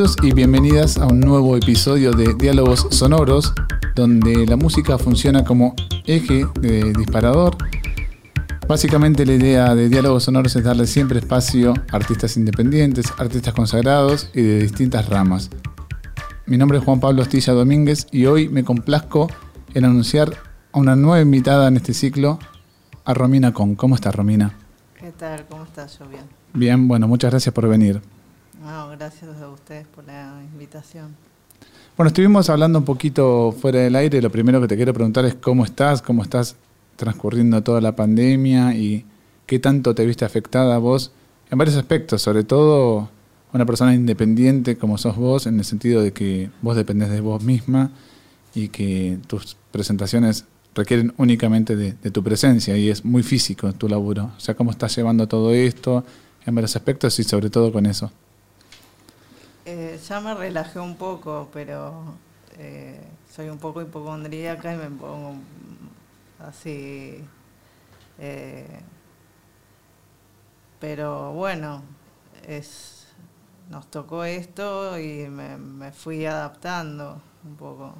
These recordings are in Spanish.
Bienvenidos y bienvenidas a un nuevo episodio de Diálogos Sonoros, donde la música funciona como eje de disparador. Básicamente la idea de Diálogos Sonoros es darle siempre espacio a artistas independientes, artistas consagrados y de distintas ramas. Mi nombre es Juan Pablo Ostilla Domínguez y hoy me complazco en anunciar a una nueva invitada en este ciclo, a Romina Con. ¿Cómo estás, Romina? ¿Qué tal? ¿Cómo estás? Yo bien. Bien, bueno, muchas gracias por venir. No, gracias a ustedes por la invitación. Bueno, estuvimos hablando un poquito fuera del aire. Lo primero que te quiero preguntar es cómo estás, cómo estás transcurriendo toda la pandemia y qué tanto te viste afectada vos en varios aspectos, sobre todo una persona independiente como sos vos, en el sentido de que vos dependés de vos misma y que tus presentaciones requieren únicamente de, de, tu presencia y es muy físico tu laburo. O sea, cómo estás llevando todo esto en varios aspectos y sobre todo con eso. Eh, ya me relajé un poco, pero eh, soy un poco hipocondríaca y me pongo así. Eh, pero bueno, es, nos tocó esto y me, fui adaptando un poco.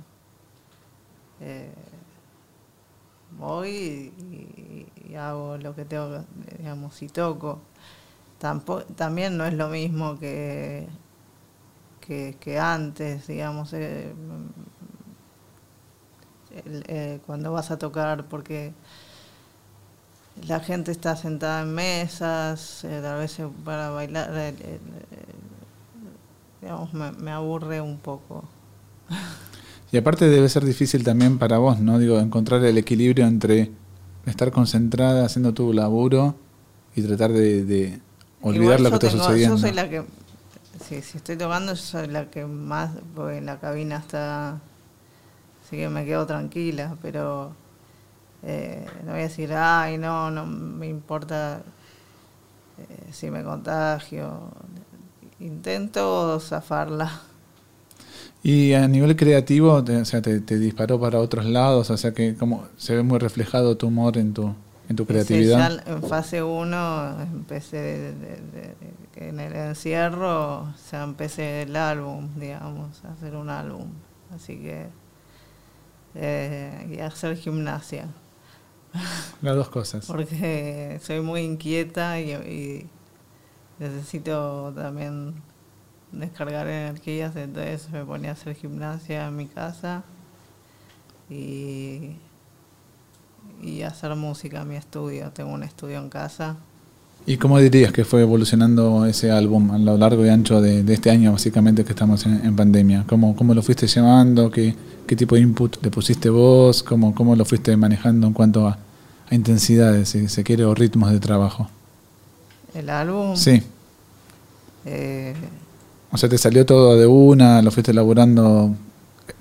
Voy y, y, hago lo que tengo, digamos, y toco. Tampo, también no es lo mismo que, que, que antes, digamos, eh, eh, cuando vas a tocar, porque la gente está sentada en mesas, eh, a veces para bailar, digamos, me, me aburre un poco. Y aparte debe ser difícil también para vos, ¿no? Digo, encontrar el equilibrio entre estar concentrada haciendo tu laburo y tratar de, de olvidar Igual lo que está tengo, sucediendo. Yo soy la que, si, si estoy tocando, yo soy la que más, porque en la cabina está, así que me quedo tranquila, pero eh, no voy a decir, ay, no, no me importa eh, si me contagio. Intento zafarla. Y a nivel creativo, te, o sea, te, te, disparó para otros lados, o sea que como se ve muy reflejado tu humor en tu, en tu creatividad. Sí, ya en fase 1 empecé de, de, de, en el encierro, o sea, empecé el álbum, digamos, a hacer un álbum. Así que, eh, y hacer gimnasia. Las dos cosas. Porque soy muy inquieta y, y necesito también descargar energías, entonces me ponía a hacer gimnasia en mi casa y, y hacer música en mi estudio. Tengo un estudio en casa. ¿Y cómo dirías que fue evolucionando ese álbum a lo largo y ancho de, de este año, básicamente, que estamos en, en pandemia? ¿Cómo, ¿Cómo, lo fuiste llevando? ¿Qué, ¿Qué, tipo de input le pusiste vos? ¿Cómo, cómo lo fuiste manejando en cuanto a, a intensidades, si se quiere, o ritmos de trabajo? ¿El álbum? Sí. Eh, o sea, ¿te salió todo de una? ¿Lo fuiste elaborando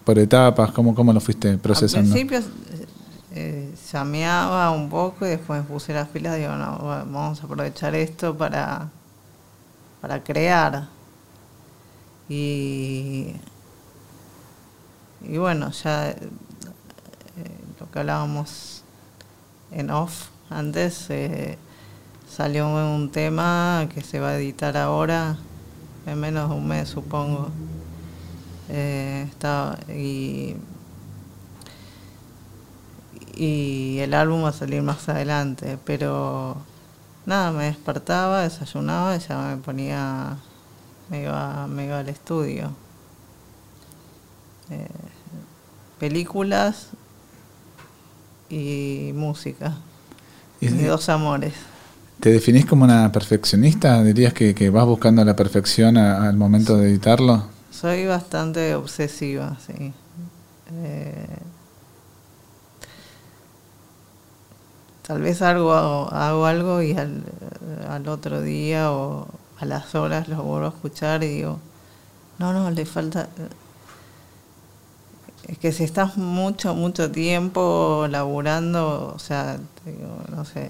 por etapas? ¿Cómo, cómo lo fuiste procesando? Al principio eh, llameaba un poco y después me puse las pilas digo, no, vamos a aprovechar esto para, para crear. Y, y bueno, ya eh, lo que hablábamos en off antes, eh, salió un tema que se va a editar ahora en menos de un mes, supongo. Eh, está, y, y el álbum va a salir más adelante, pero nada, me despertaba, desayunaba y ya me ponía, me iba, me iba al estudio. Eh, películas y música. Y, y dos amores. ¿Te definís como una perfeccionista? ¿Dirías que, que vas buscando la perfección a, al momento de editarlo? Soy bastante obsesiva, sí. Eh, tal vez hago, hago algo y al, al, otro día o a las horas lo vuelvo a escuchar y digo, no, no, le falta... Es que si estás mucho, mucho tiempo laburando, o sea, digo, no sé,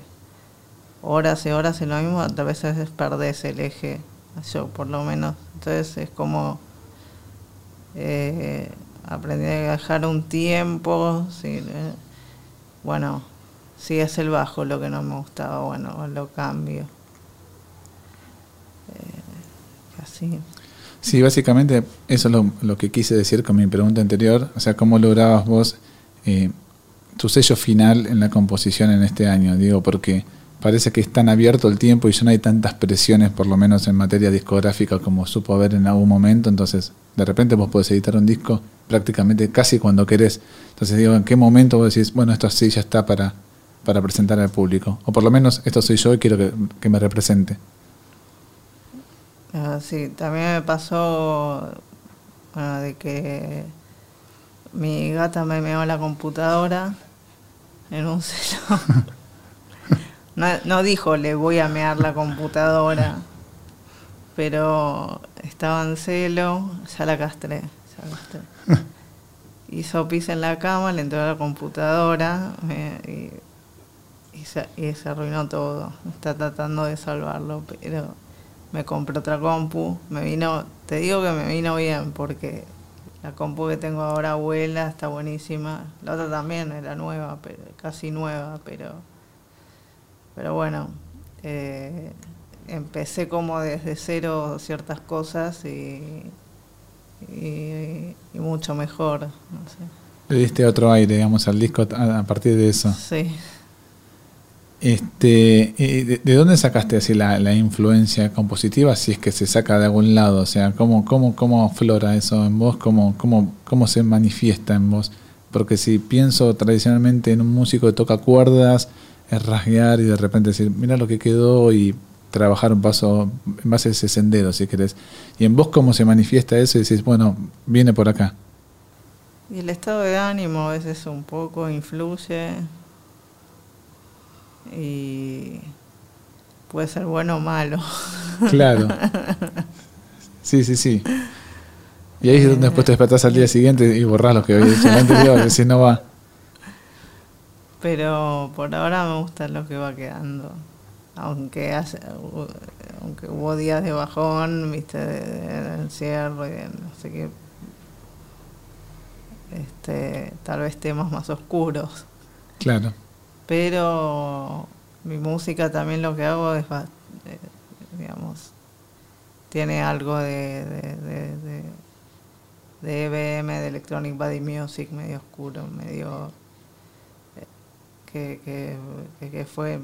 horas y horas en lo mismo, a veces perdés el eje, yo por lo menos. Entonces es como eh, aprendí a dejar un tiempo, eh, bueno, si es el bajo lo que no me gustaba, bueno, lo cambio. Eh, así. Sí, básicamente eso es lo, que quise decir con mi pregunta anterior. O sea, ¿cómo lograbas vos eh, tu sello final en la composición en este año? Digo, porque parece que es tan abierto el tiempo y ya no hay tantas presiones, por lo menos en materia discográfica, como supo haber en algún momento. Entonces, de repente vos podés editar un disco prácticamente casi cuando querés. Entonces, digo, ¿en qué momento vos decís, bueno, esto sí ya está para, para presentar al público? O por lo menos esto soy yo y quiero que me represente. Ah, sí, también me pasó de que mi gata me meó la computadora en un celo. no, dijo le voy a mear la computadora, pero estaba en celo, ya la castré. Ya Hizo pis en la cama, le entró a la computadora y, se, y se arruinó todo. Está tratando de salvarlo, pero me compré otra compu, me vino, te digo que me vino bien porque la compu que tengo ahora abuela está buenísima, la otra también era nueva, pero casi nueva, pero pero bueno, eh, empecé como desde cero ciertas cosas y, y, mucho mejor. No Le diste otro aire, digamos, al disco a partir de eso. Sí. Este, ¿de, dónde sacaste así la, influencia compositiva? Si es que se saca de algún lado, o sea, ¿cómo, cómo, cómo flora eso en vos? ¿Cómo, cómo, ¿Cómo se manifiesta en vos? Porque si pienso tradicionalmente en un músico que toca cuerdas, es rasguear y de repente decir, mira lo que quedó y trabajar un paso en base a ese sendero, si querés. Y en vos cómo se manifiesta eso y decís, bueno, viene por acá. Y el estado de ánimo a veces un poco influye, y puede ser bueno o malo. Claro. Sí, sí, sí. Y ahí es donde después te despertás al día siguiente y borrás lo que había dicho el anterior, si no va. Pero por ahora me gusta lo que va quedando. Aunque hace, aunque hubo días de bajón, viste, de, encierro y de no sé qué. Este, tal vez temas más oscuros. Claro pero mi música también lo que hago es, eh, digamos, tiene algo de, de, de, EBM, de Electronic Body Music, medio oscuro, medio eh, que, que, fue,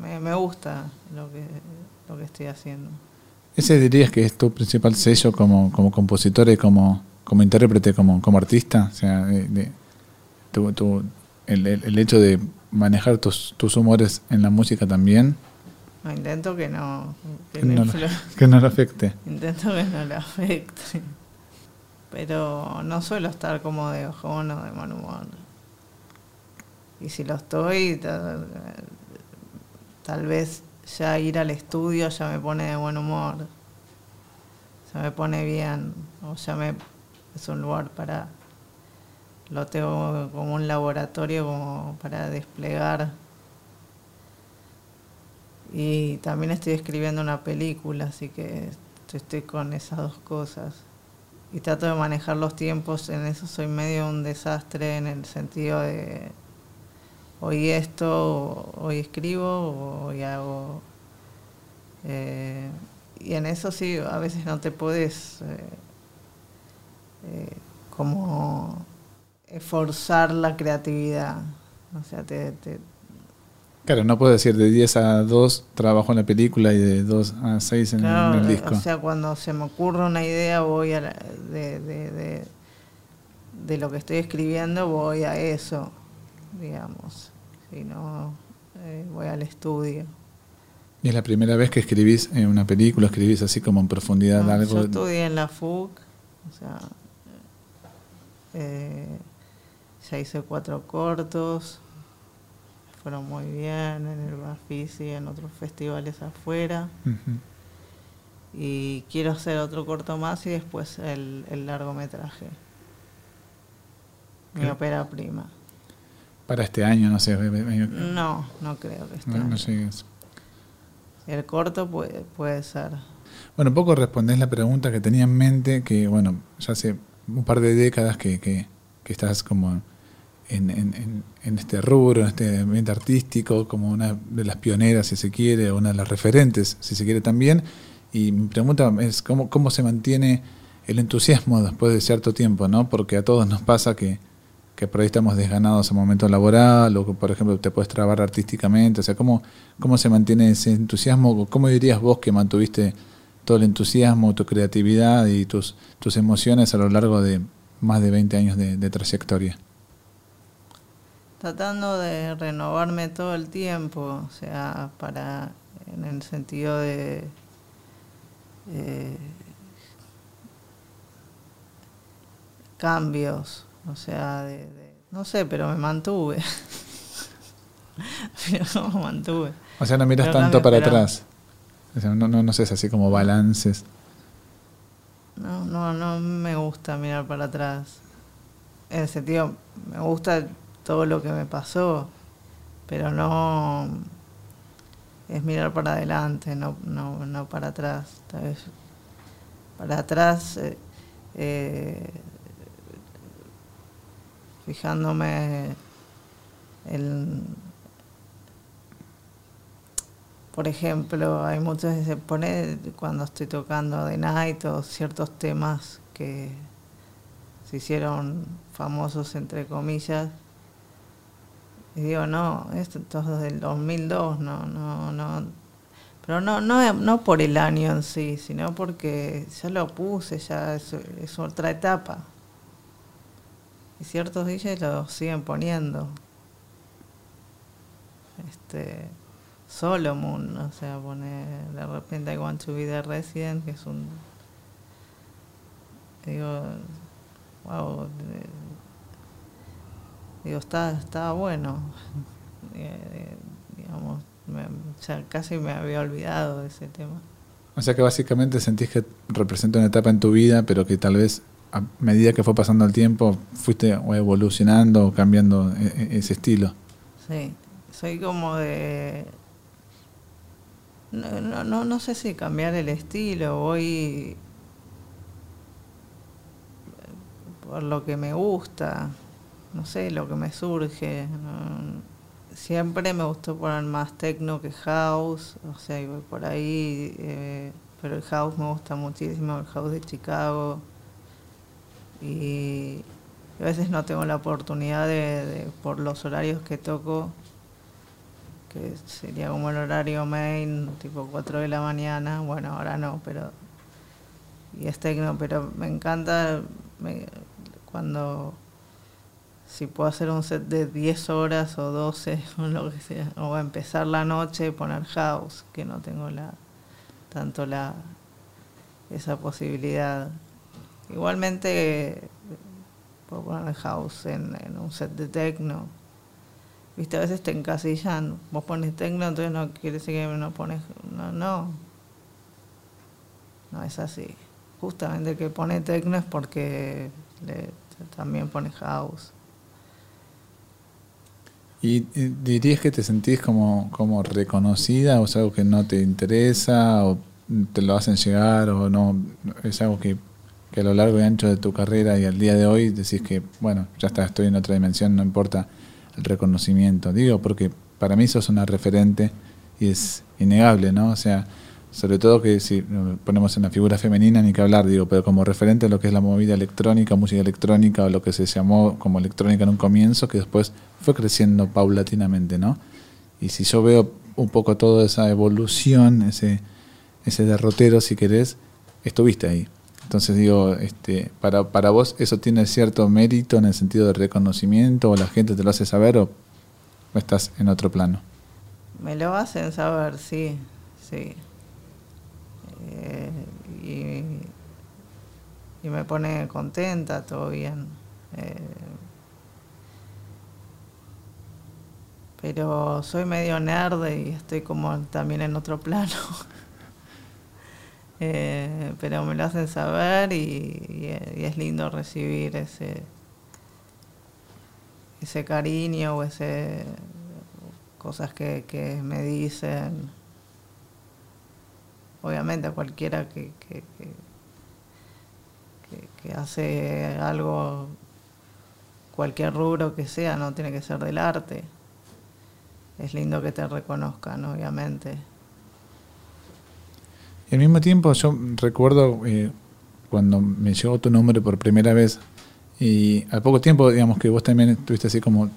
me, me, gusta lo que, lo que estoy haciendo. ¿Ese dirías que es tu principal sello como, como compositor y como, como intérprete, como, como artista? O sea, de, tu, tu, el, el, hecho de manejar tus, tus, humores en la música también? No, intento que no. Que, no, que no lo afecte. Intento que no le afecte. Pero no suelo estar como de ojón o de mal humor. Y si lo estoy, tal, tal vez ya ir al estudio ya me pone de buen humor. Ya me pone bien. O ya me es un lugar para lo tengo como un laboratorio como para desplegar. Y también estoy escribiendo una película, así que estoy con esas dos cosas. Y trato de manejar los tiempos, en eso soy medio un desastre en el sentido de hoy esto, hoy escribo, hoy hago... Eh, y en eso sí, a veces no te puedes eh, eh, como forzar la creatividad. O sea, te, Claro, no puedo decir de 10 a 2 trabajo en la película y de 2 a 6 en, el disco. O sea, cuando se me ocurre una idea voy a de, de, de, lo que estoy escribiendo, voy a eso, digamos. Si no, eh, voy al estudio. ¿Y es la primera vez que escribís en una película, escribís así como en profundidad algo? Yo estudié en la FUC, o sea... Eh, ya hice cuatro cortos, fueron muy bien en el Bafisi y en otros festivales afuera. Y quiero hacer otro corto más y después el, largometraje. Mi ópera prima. Para este año, no sé. No, no creo que este no, El corto puede, puede ser. Bueno, un poco respondés la pregunta que tenía en mente, que bueno, ya hace un par de décadas que, que, que estás como en, este rubro, en este ambiente artístico, como una de las pioneras, si se quiere, una de las referentes, si se quiere también. Y mi pregunta es cómo, cómo se mantiene el entusiasmo después de cierto tiempo, ¿no? Porque a todos nos pasa que, que por ahí estamos desganados en momento laboral o que, por ejemplo, te puedes trabar artísticamente. O sea, ¿cómo, cómo se mantiene ese entusiasmo? ¿Cómo dirías vos que mantuviste todo el entusiasmo, tu creatividad y tus, tus emociones a lo largo de más de 20 años de, trayectoria? Tratando de renovarme todo el tiempo, o sea, para en el sentido de eh, cambios, o sea, de, no sé, pero me mantuve. pero me mantuve. O sea, no miras tanto para atrás. no, no, no sé, es así como balances. No, no, no me gusta mirar para atrás. En el sentido, me gusta todo lo que me pasó, pero no es mirar para adelante, no, no, no para atrás. Para atrás eh, eh fijándome en, por ejemplo, hay muchas veces se pone cuando estoy tocando de Night o ciertos temas que se hicieron famosos entre comillas y digo no esto es del 2002 no no no pero no no no por el año en sí sino porque ya lo puse ya es otra etapa y ciertos DJs lo siguen poniendo. Este, Solomon, o sea, pone de repente I Want to Be the Resident, que es un. Digo, wow. Digo, está, está bueno. Eh, eh, digamos, ya casi me había olvidado de ese tema. O sea que básicamente sentís que representa una etapa en tu vida, pero que tal vez a medida que fue pasando el tiempo, fuiste evolucionando o cambiando e, e, ese estilo. Sí, soy como de... No, no, no sé si cambiar el estilo, voy por lo que me gusta, no sé, lo que me surge. Siempre me gustó poner más techno que house, o sea, voy por ahí, eh, pero el house me gusta muchísimo, el house de Chicago y a veces no tengo la oportunidad de, por los horarios que toco, que sería como el horario main, tipo 4 de la mañana, bueno, ahora no, pero y es tecno, pero me encanta cuando si puedo hacer un set de 10 horas o 12 o lo que sea, o empezar la noche poner house, que no tengo la tanto la esa posibilidad. Igualmente, puedo poner house en, un set de techno. Viste, a veces te encasillan. Vos pones techno, entonces no quiere decir que no pones. No, no. No es así. Justamente el que pone techno es porque también pone house. ¿Y dirías que te sentís como, como reconocida o es algo que no te interesa o te lo hacen llegar o no? Es algo que que a lo largo y ancho de tu carrera y al día de hoy decís que, bueno, ya está, estoy en otra dimensión, no importa el reconocimiento. Digo, porque para mí sos una referente y es innegable, ¿no? O sea, sobre todo que si ponemos en la figura femenina ni que hablar, digo, pero como referente a lo que es la movida electrónica, música electrónica o lo que se llamó como electrónica en un comienzo, que después fue creciendo paulatinamente, ¿no? Y si yo veo un poco toda esa evolución, ese, ese derrotero, si querés, estuviste ahí. Entonces digo, este, para, para vos eso tiene cierto mérito en el sentido de reconocimiento o la gente te lo hace saber o, estás en otro plano. Me lo hacen saber, sí, sí. Y, me pone contenta, todo bien. Eh, pero soy medio nerd y estoy como también en otro plano. Eh, pero me lo hacen saber y, es lindo recibir ese ese cariño o ese cosas que, me dicen obviamente a cualquiera que, que, hace algo cualquier rubro que sea no tiene que ser del arte. Es lindo que te reconozcan obviamente. Y al mismo tiempo yo recuerdo eh, cuando me llegó tu nombre por primera vez y al poco tiempo, digamos que vos también tuviste así como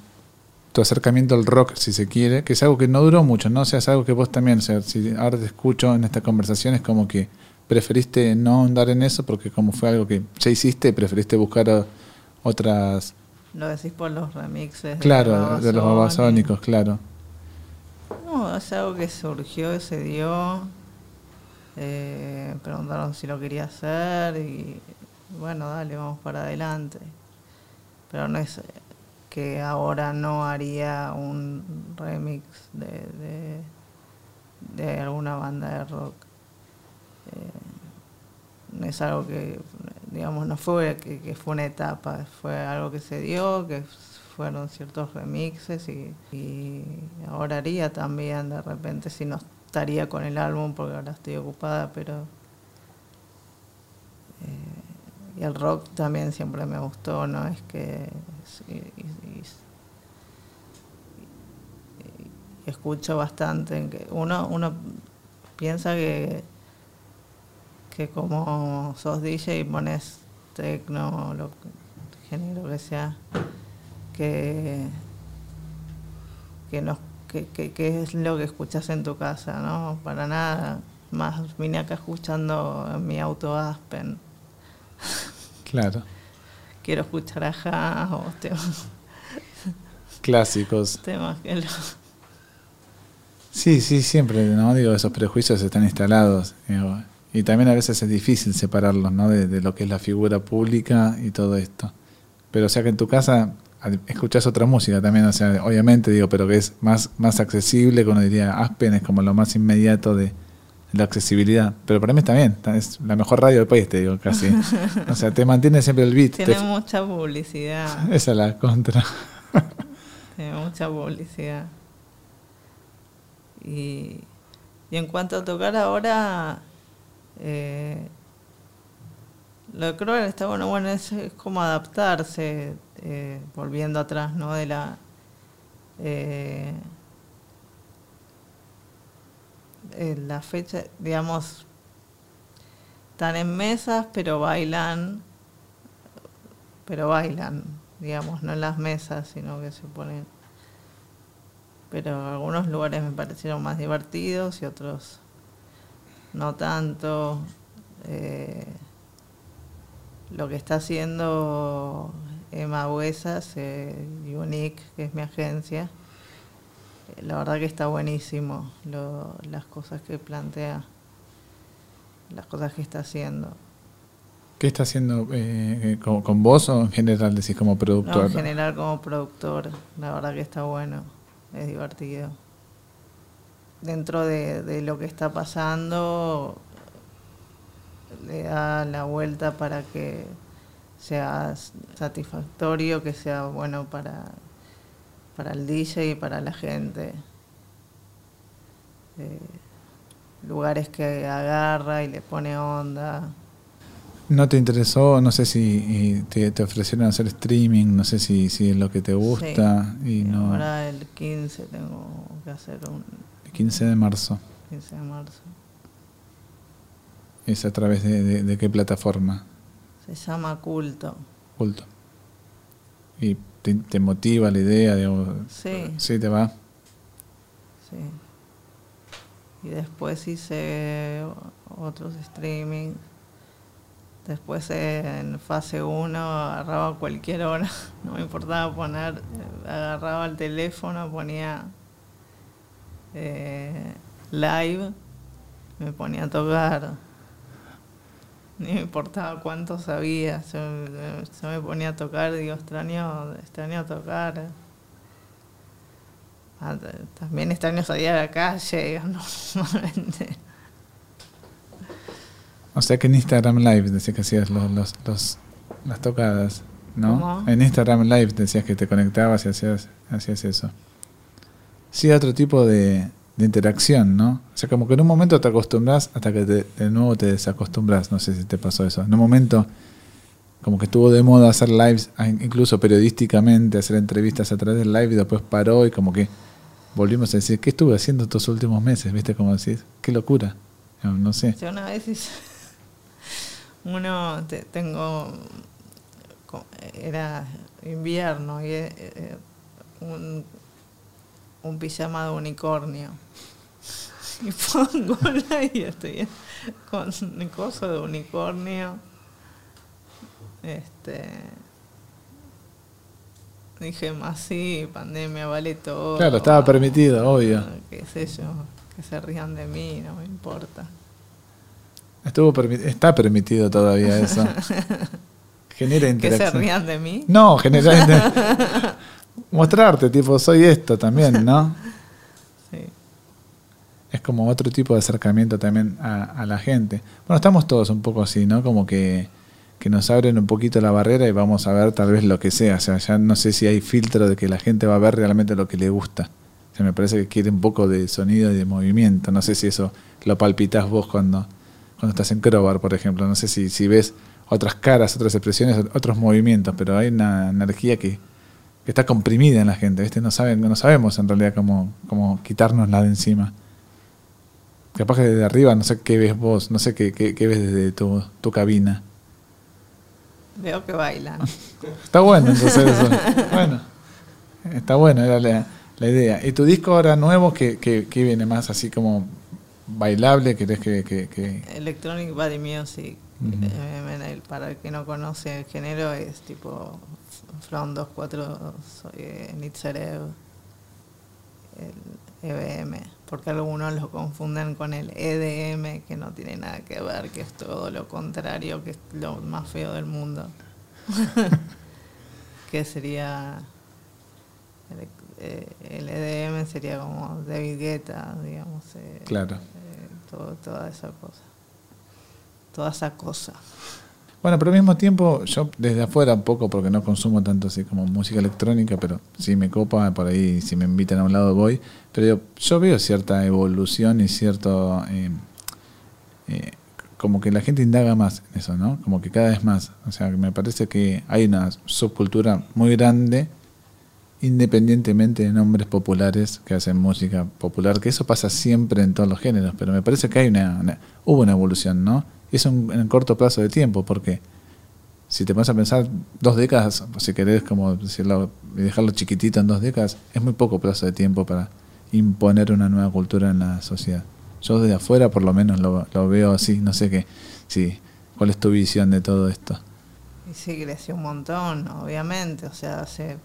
tu acercamiento al rock, si se quiere, que es algo que no duró mucho, ¿no? O sea, es algo que vos también, o sea, si ahora te escucho en esta conversación, es como que preferiste no andar en eso porque como fue algo que ya hiciste, preferiste buscar otras... Lo decís por los remixes. Claro, de los babasónicos, claro. No, es algo que surgió, se dio. Eh, preguntaron si lo quería hacer y bueno, dale, vamos para adelante. Pero no es que ahora no haría un remix de, de, alguna banda de rock. Eh, es algo que, digamos, no fue que, fue una etapa, fue algo que se dio, que fueron ciertos remixes y, ahora haría también de repente si no estaría con el álbum porque ahora estoy ocupada, pero... Eh, y el rock también siempre me gustó, ¿no? Es que escucho bastante. Que uno, uno piensa que, que como sos DJ y pones tecno, lo género que sea, que, que, no, que, que, es lo que escuchas en tu casa, ¿no? Para nada. Más vine acá escuchando en mi auto Aspen. Claro. Quiero escuchar a o temas. Clásicos. Temas que Sí, sí, siempre, ¿no? Digo, esos prejuicios están instalados. y también a veces es difícil separarlos, ¿no? De, lo que es la figura pública y todo esto. Pero o sea que en tu casa escuchas otra música también, o sea, obviamente digo, pero que es más, más accesible, como diría Aspen, es como lo más inmediato de, la accesibilidad. Pero para mí está bien, es la mejor radio del país, te digo, casi. O sea, te mantiene siempre el beat. Tiene mucha publicidad. Esa es la contra. Tiene mucha publicidad. Y, en cuanto a tocar ahora, eh, lo creo está bueno, bueno, es, como adaptarse, eh, volviendo atrás, ¿no? De la. Eh, la fecha, digamos, están en mesas, pero bailan, pero bailan, digamos, no en las mesas, sino que se ponen pero algunos lugares me parecieron más divertidos y otros no tanto. Eh, lo que está haciendo Emma Huesas, eh, Unique, que es mi agencia, eh, la verdad que está buenísimo las cosas que plantea, las cosas que está haciendo. ¿Qué está haciendo con, vos o en general decís como productor? en general como productor, la verdad que está bueno es divertido. Dentro de, lo que está pasando, le da la vuelta para que sea satisfactorio, que sea bueno para, para el DJ y para la gente. Eh, lugares que agarra y le pone onda. ¿No te interesó? No sé si te, ofrecieron hacer streaming, no sé si, si es lo que te gusta. y no... Ahora el 15 tengo que hacer un... El 15 de marzo. 15 de marzo. ¿Es a través de, qué plataforma? Se llama Culto. Culto. ¿Y te, motiva la idea? De, sí. ¿Sí te va? Sí. Y después hice otros streamings Después en fase 1 agarraba cualquier hora, no me importaba poner, agarraba el teléfono, ponía eh, live, me ponía a tocar. Ni me importaba cuánto sabía, yo, me ponía a tocar, digo, extraño, extraño tocar. Ah, también extraño salir a la calle, normalmente. O sea que en Instagram Live decías que hacías los, los, las tocadas, ¿no? En Instagram Live decías que te conectabas y hacías, hacías eso. Sí, otro tipo de, interacción, ¿no? O sea, como que en un momento te acostumbras hasta que de nuevo te desacostumbras. No sé si te pasó eso. En un momento, como que estuvo de moda hacer lives, incluso periodísticamente, hacer entrevistas a través del live y después paró y como que volvimos a decir, ¿qué estuve haciendo estos últimos meses? ¿Viste? Como decís, qué locura No, sé. Yo una vez hice, uno, tengo, era invierno y eh, eh, un, un pijama de unicornio. Y pongo la y estoy con cosa de unicornio. Este Dije, más sí, pandemia vale todo. Claro, estaba permitido, obvio. Ah, qué sé yo, que se rían de mí, no me importa. Estuvo está permitido todavía eso. genera interacción. ¿Que se rían de mí? No, genera mostrarte, tipo, soy esto también, ¿no? Sí. Es como otro tipo de acercamiento también a, a la gente. Bueno, estamos todos un poco así, ¿no? Como que que nos abren un poquito la barrera y vamos a ver tal vez lo que sea. O sea, ya no sé si hay filtro de que la gente va a ver realmente lo que le gusta. O sea, me parece que quiere un poco de sonido y de movimiento. No sé si eso lo palpitas vos cuando, cuando estás en Crobar, por ejemplo. No sé si, si ves otras caras, otras expresiones, otros movimientos, pero hay una energía que, está comprimida en la gente. ¿viste? No, saben, no sabemos en realidad cómo, cómo quitárnosla de encima. Capaz que desde arriba, no sé qué ves vos, no sé qué, qué, ves desde tu, tu cabina. Veo que bailan. Está bueno entonces eso. Bueno, está bueno, era la, idea. ¿Y tu disco ahora nuevo que, que, viene más así como bailable? ¿Querés que, que, Electronic Body Music. Eh, para el que no conoce el género es tipo From 24 eh, Nitzerev, el EBM, porque algunos lo confunden con el EDM, que no tiene nada que ver, que es todo lo contrario, que es lo más feo del mundo. que sería el, EDM eh, sería como David Guetta, digamos. Eh, claro. Eh, toda esa cosa. Toda esa cosa. Bueno, pero al mismo tiempo, yo desde afuera un poco, porque no consumo tanto así como música electrónica, pero si me copa, por ahí, si me invitan a un lado voy. Pero yo, veo cierta evolución y cierto. Eh, eh, como que la gente indaga más en eso, ¿no? Como que cada vez más. O sea, me parece que hay una subcultura muy grande, independientemente de nombres populares que hacen música popular, que eso pasa siempre en todos los géneros, pero me parece que hay una hubo una evolución, ¿no? es un, en corto plazo de tiempo, porque si te vas a pensar dos décadas, si querés como decirlo, dejarlo chiquitito en dos décadas, es muy poco plazo de tiempo para imponer una nueva cultura en la sociedad. Yo desde afuera por lo menos lo, veo así, no sé qué, sí, cuál es tu visión de todo esto. Y sí, creció un montón, obviamente, o sea, hace...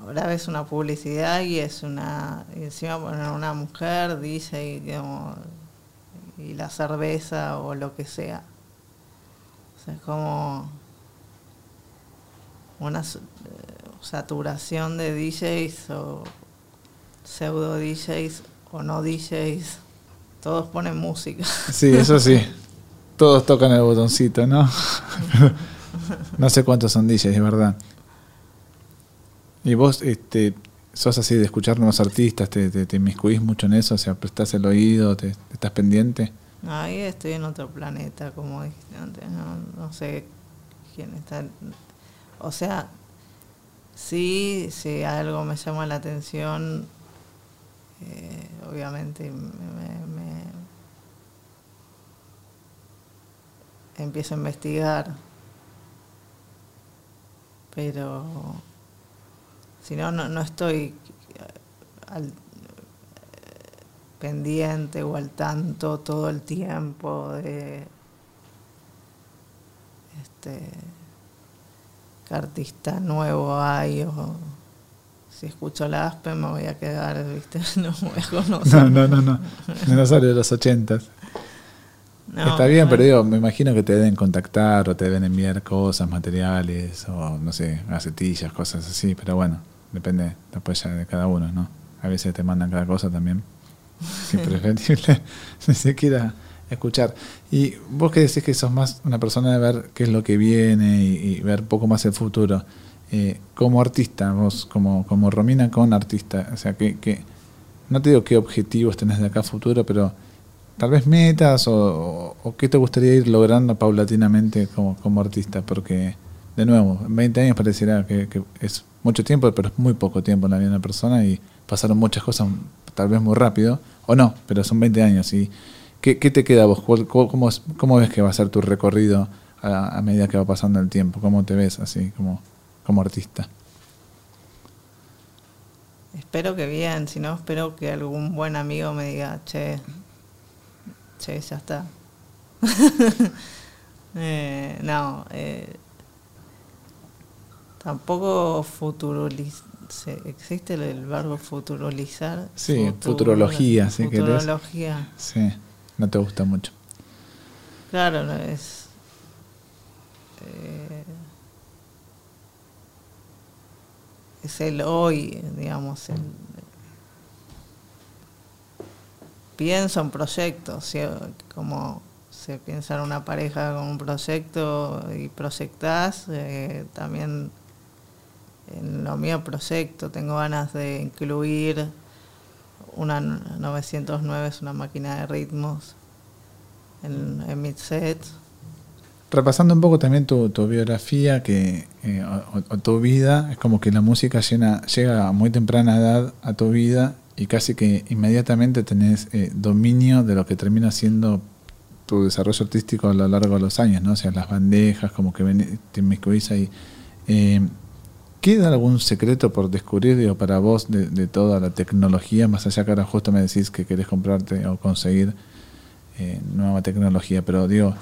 Ahora ves una publicidad y es una... Y encima ponen una mujer, dice, y digamos y la cerveza o lo que sea. O sea, es como una eh, saturación de DJs o pseudo DJs o no DJs. Todos ponen música. Sí, eso sí. Todos tocan el botoncito, ¿no? no sé cuántos son DJs, de verdad. ¿Y vos este, sos así de escuchar nuevos artistas, te, te, inmiscuís mucho en eso, o sea, prestás el oído, te, estás pendiente. Ahí estoy en otro planeta, como dijiste antes, no, sé quién está. O sea, sí, si algo me llama la atención, eh, obviamente me, empiezo a investigar, pero si no, no estoy al, pendiente o al tanto todo el tiempo de este qué artista nuevo hay o si escucho la ASPE me voy a quedar, ¿viste? No voy a conocer. No, no, no, no. sale de los ochentas. Está bien, pero digo, me imagino que te deben contactar o te deben enviar cosas, materiales o no sé, gacetillas, cosas así, pero bueno, depende después ya de cada uno, ¿no? A veces te mandan cada cosa también. Es preferible ni siquiera escuchar. Y vos que decís que sos más una persona de ver qué es lo que viene y, ver poco más el futuro. Eh, como artista, vos como, como Romina con artista, o sea, que, que, no te digo qué objetivos tenés de acá a futuro, pero tal vez metas o, o, qué te gustaría ir logrando paulatinamente como, como artista, porque de nuevo, en 20 años pareciera que, es mucho tiempo, pero es muy poco tiempo en la vida de una persona y pasaron muchas cosas tal vez muy rápido, o no, pero son 20 años. ¿Y qué, te queda vos? cómo, cómo, ves que va a ser tu recorrido a, medida que va pasando el tiempo? ¿Cómo te ves así como, como artista? Espero que bien, si no, espero que algún buen amigo me diga, che, che, ya está. Eh, no, eh, tampoco futurolizar. ¿Existe el verbo futurolizar? Sí, futurología, si Futurología. Sí, no te gusta mucho. Claro, no es. Eh, es el hoy, digamos. El, pienso en proyectos, como se piensa en una pareja con un proyecto y proyectás, eh, también en lo mío proyecto tengo ganas de incluir una 909, es una máquina de ritmos en, en mi set. Repasando un poco también tu, biografía que, o, tu vida, es como que la música llena, llega a muy temprana edad a tu vida y casi que inmediatamente tenés eh, dominio de lo que termina siendo tu desarrollo artístico a lo largo de los años, ¿no? O sea, las bandejas, como que te inmiscuís ahí. Eh, ¿Queda algún secreto por descubrir digo, para vos de, toda la tecnología, más allá que ahora justo me decís que querés comprarte o conseguir eh, nueva tecnología, pero digo,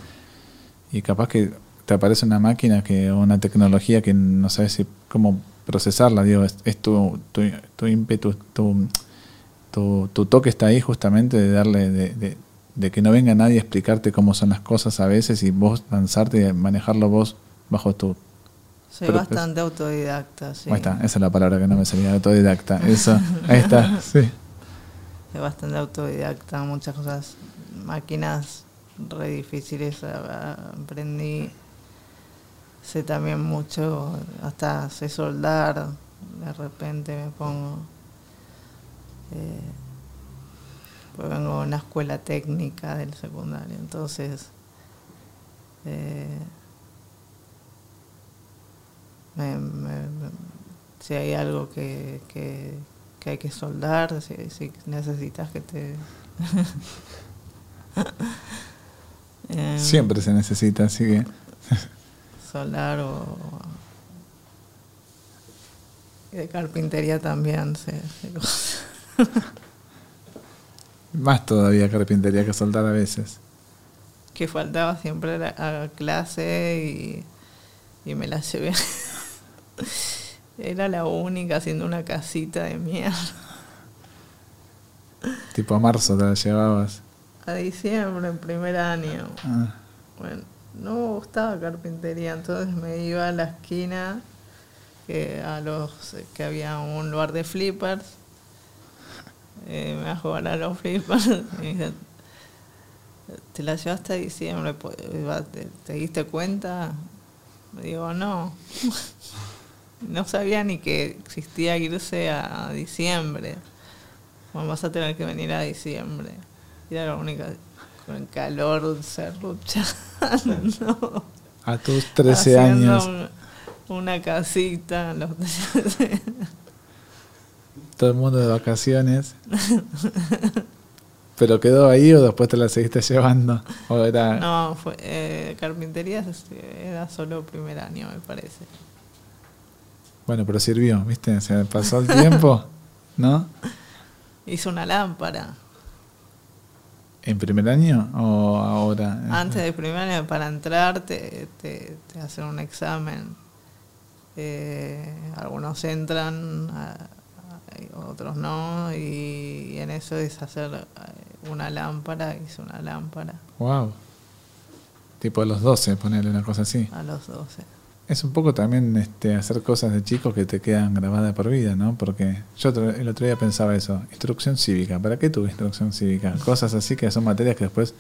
y capaz que te aparece una máquina que una tecnología que no sabes cómo procesarla, digo, es, tu, tu, ímpetu, tu, tu, toque está ahí justamente de darle, de, de que no venga nadie a explicarte cómo son las cosas a veces y vos lanzarte y manejarlo vos bajo tu... Soy bastante autodidacta, sí. Ahí está, esa es la palabra que no me salía, autodidacta. Eso, ahí está, sí. Soy bastante autodidacta, muchas cosas, máquinas re difíciles aprendí. Sé también mucho, hasta sé soldar, de repente me pongo... Eh, pues vengo de una escuela técnica del secundario, entonces eh, si hay algo que, que, hay que soldar, si, necesitas que te... Em, Siempre se necesita, así que... soldar o... de carpintería también se, Más todavía carpintería que soltar a veces. Que faltaba siempre a clase y, y me la llevé. Era la única haciendo una casita de mierda. Tipo a marzo te la llevabas. A diciembre, en primer año. Ah. Bueno, no me gustaba carpintería, entonces me iba a la esquina que a los que había un lugar de flippers eh, me va a jugar a los flippers. ¿te la llevaste a diciembre? Pues, ¿Te, diste cuenta? Me digo, no. no sabía ni que existía irse a diciembre. Bueno, vas a tener que venir a diciembre. Y era la única con el calor serruchando. A tus 13 años. una casita. Los todo el mundo de vacaciones. ¿Pero quedó ahí o después te la seguiste llevando? ¿O era... No, fue, eh, carpintería era solo primer año, me parece. Bueno, pero sirvió, ¿viste? Se pasó el tiempo, ¿no? Hizo una lámpara. ¿En primer año o ahora? Antes del primer año, para entrar, te, te, hacen un examen. Eh, algunos entran otros no, y, en eso es hacer eh, una lámpara, hice una lámpara. Wow. Tipo a los 12, ponerle una cosa así. A los 12. Es un poco también este, hacer cosas de chicos que te quedan grabadas por vida, ¿no? Porque yo el otro día pensaba eso, instrucción cívica, ¿para qué tuve instrucción cívica? Cosas así que son materias que después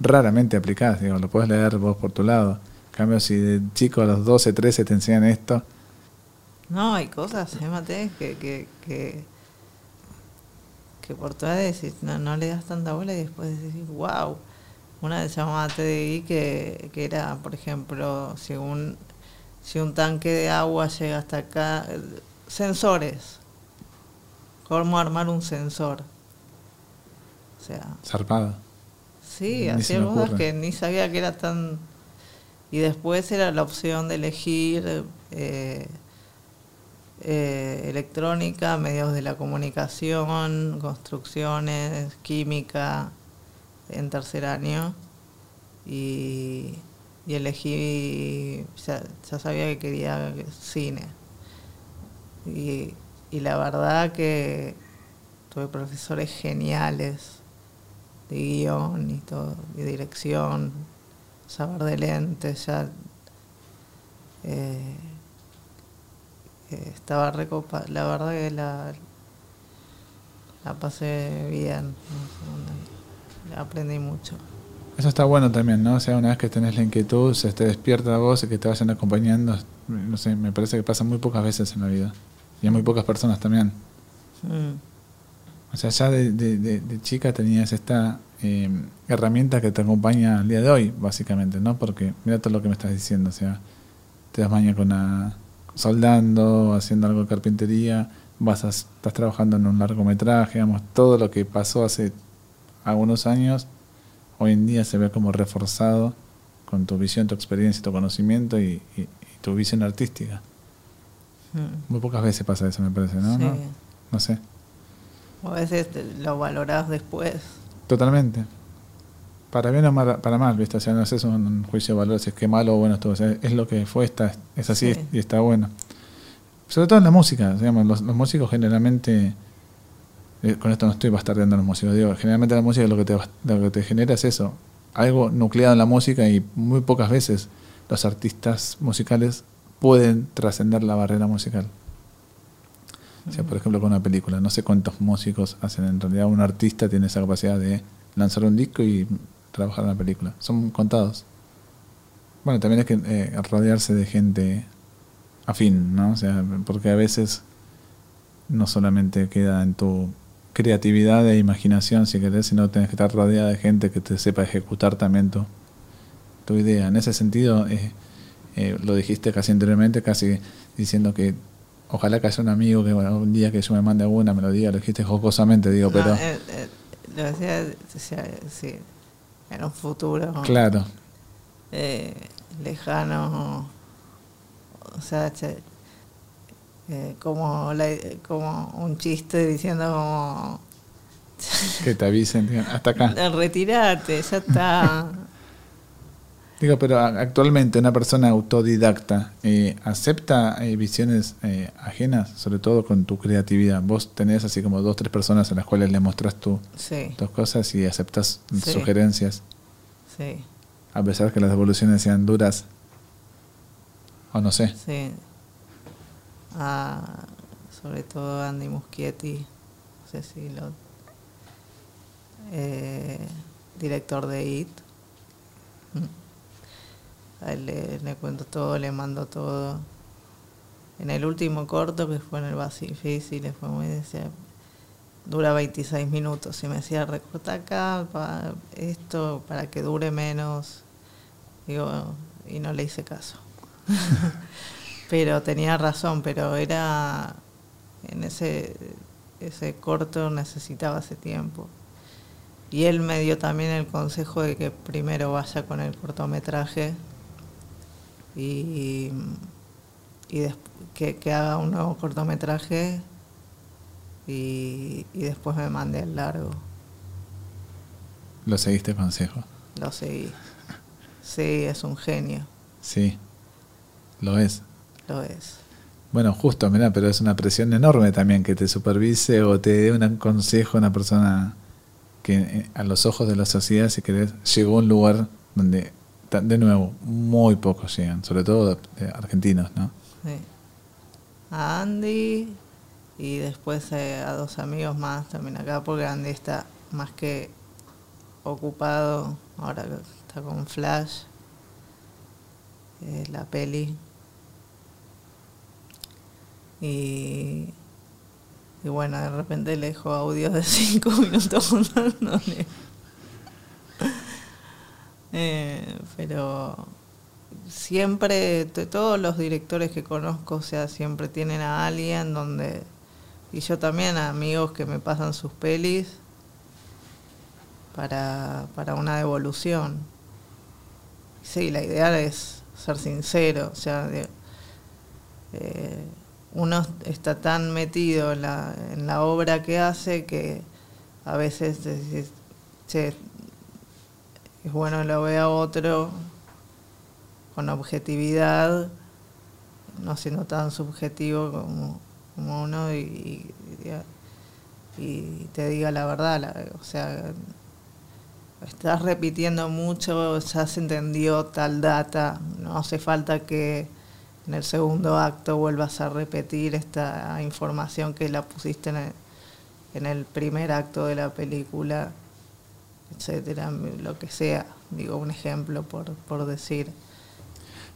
raramente aplicás, digo, lo puedes leer vos por tu lado. En cambio, si de chico a los 12, 13 te enseñan esto, no, hay cosas, ¿eh, que, que, que, que por todas decís, no, no le das tanta bola y después decís, wow. Una se llamaba TDI que, que era, por ejemplo, un, si un tanque de agua llega hasta acá, sensores. ¿Cómo armar un sensor? O sea, Zarpado. sí, hacía cosas que ni sabía que era tan... Y después era la opción de elegir eh, eh, electrónica, medios de la comunicación, construcciones, química, en tercer año. Y, y elegí, ya, sabía que quería cine. Y, la verdad que tuve profesores geniales de guion y todo, de dirección, saber de lentes, ya eh, eh, estaba recopa, la verdad que la, la pasé bien, aprendí mucho. Eso está bueno también, ¿no? O sea, una vez que tenés la inquietud, se te despierta vos y que te vayan acompañando, no sé, me parece que pasa muy pocas veces en la vida. Y a muy pocas personas también. Mm, O sea, ya de, de- de- de chica tenías esta eh, herramienta que te acompaña al día de hoy, básicamente, ¿no? Porque mira todo lo que me estás diciendo, o sea, te das maña con la, soldando, haciendo algo de carpintería, vas a- estás trabajando en un largometraje, digamos, todo lo que pasó hace algunos años, hoy en día se ve como reforzado con tu visión, tu experiencia, tu conocimiento y, y- y tu visión artística. mm, Muy pocas veces pasa eso, me parece, ¿no? sí. ¿No? No sé. A veces te- lo valorás después. Totalmente. Para bien o para mal, ¿viste? O sea, no es un, un juicio de valor, si es que malo o bueno estuvo. O sea, es lo que fue, está, es así Sí. y está bueno. Sobre todo en la música, digamos, los, los músicos generalmente, con esto no estoy bastardeando a los músicos, digo, generalmente la música lo que, te, lo que te genera es eso, algo nucleado en la música y muy pocas veces los artistas musicales pueden trascender la barrera musical. O sea, por ejemplo, con una película, no sé cuántos músicos hacen, en realidad un artista tiene esa capacidad de lanzar un disco y trabajar en la película. Son contados. Bueno, también hay que eh, rodearse de gente afín, ¿no? O sea, porque a veces no solamente queda en tu creatividad e imaginación, si querés, sino tenés que estar rodeada de gente que te sepa ejecutar también tu, tu idea. En ese sentido, eh, eh, lo dijiste casi anteriormente, casi diciendo que ojalá que haya un amigo que bueno, un día que yo me mande alguna melodía, lo dijiste jocosamente, digo, No, pero eh, eh, lo decía, sí, en un futuro claro, lejano, o sea, eh, como, la- como un chiste diciendo como, que te avisen, digan, hasta acá. retirate, ya está. Digo, pero actualmente una persona autodidacta eh, acepta eh, visiones eh, ajenas, sobre todo con tu creatividad. Vos tenés así como dos, tres personas a las cuales le mostrás tu, Sí, tus cosas y aceptas Sí. sugerencias, sí, a pesar que las devoluciones sean duras. O no sé. sí. Ah, sobre todo Andy Muschietti, no sé si lo... eh, director de IT. A él le, cuento todo, le mando todo. En el último corto, que fue en el Basifici, le fue muy... Decía, dura 26 minutos. Y me decía, recorta acá esto para que dure menos. Digo, y no le hice caso. pero tenía razón, pero era... En ese, ese corto necesitaba ese tiempo. Y él me dio también el consejo de que primero vaya con el cortometraje y, y que, que haga un nuevo cortometraje y, y después me mande al largo. Lo seguiste consejo. Lo seguí. Sí, es un genio, Sí, lo es. Lo es. Bueno, justo, mira, pero es una presión enorme también que te supervise o te dé un consejo una persona que eh, a los ojos de la sociedad, si querés, llegó a un lugar donde, de nuevo, muy pocos llegan, sobre todo eh, argentinos, ¿no? Sí. A Andy y después eh, a dos amigos más también acá, porque Andy está más que ocupado, ahora está con Flash, eh, la peli. Y, bueno, de repente le dejo audios de cinco minutos. Eh, pero siempre, todos los directores que conozco, o sea, siempre tienen a alguien donde, y yo también a amigos que me pasan sus pelis, para, para una devolución. Sí, la idea es ser sincero, o sea, eh, uno está tan metido en la, en la obra que hace que a veces che, es bueno lo vea otro con objetividad, no siendo tan subjetivo como, uno y, te diga la verdad. o sea, estás repitiendo mucho, ya se entendió tal data, no hace falta que en el segundo acto vuelvas a repetir esta información que la pusiste en el, en el primer acto de la película, etcétera, lo que sea, digo un ejemplo por, por decir.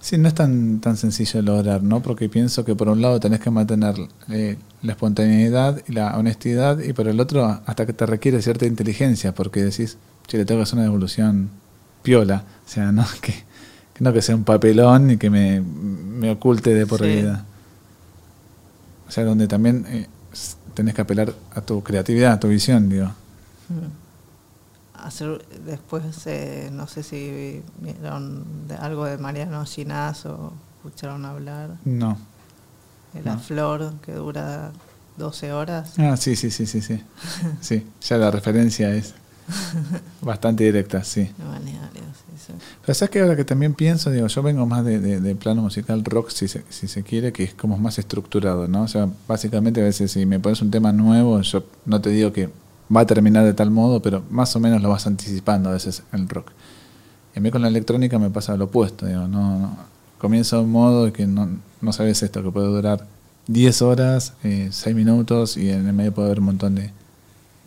Sí, no es tan, tan sencillo lograr, ¿no? Porque pienso que por un lado tenés que mantener eh, la espontaneidad y la honestidad, y por el otro hasta que te requiere cierta inteligencia, porque decís, che, le tengo que hacer una devolución piola, o sea, no que, no que sea un papelón y que me, me oculte de por vida. O sea, donde también eh, tenés que apelar a tu creatividad, a tu visión, digo. Mm. Hacer, después, eh, no sé si vieron de algo de Mariano Ginás o escucharon hablar. No. De la flor que dura 12 horas. Ah, sí, sí, sí, sí, sí. sí, ya la referencia es bastante directa, sí. Pero sabes que ahora que también pienso, digo, yo vengo más de, plano musical rock, si se, si se quiere, que es como más estructurado, ¿no? O sea, básicamente a veces si me pones un tema nuevo, yo no te digo que va a terminar de tal modo, pero más o menos lo vas anticipando a veces el rock. Y a mí con la electrónica me pasa lo opuesto, digo, no, no comienza un modo que no, no sabes esto, que puede durar 10 horas, eh, 6 minutos y en el medio puede haber un montón de,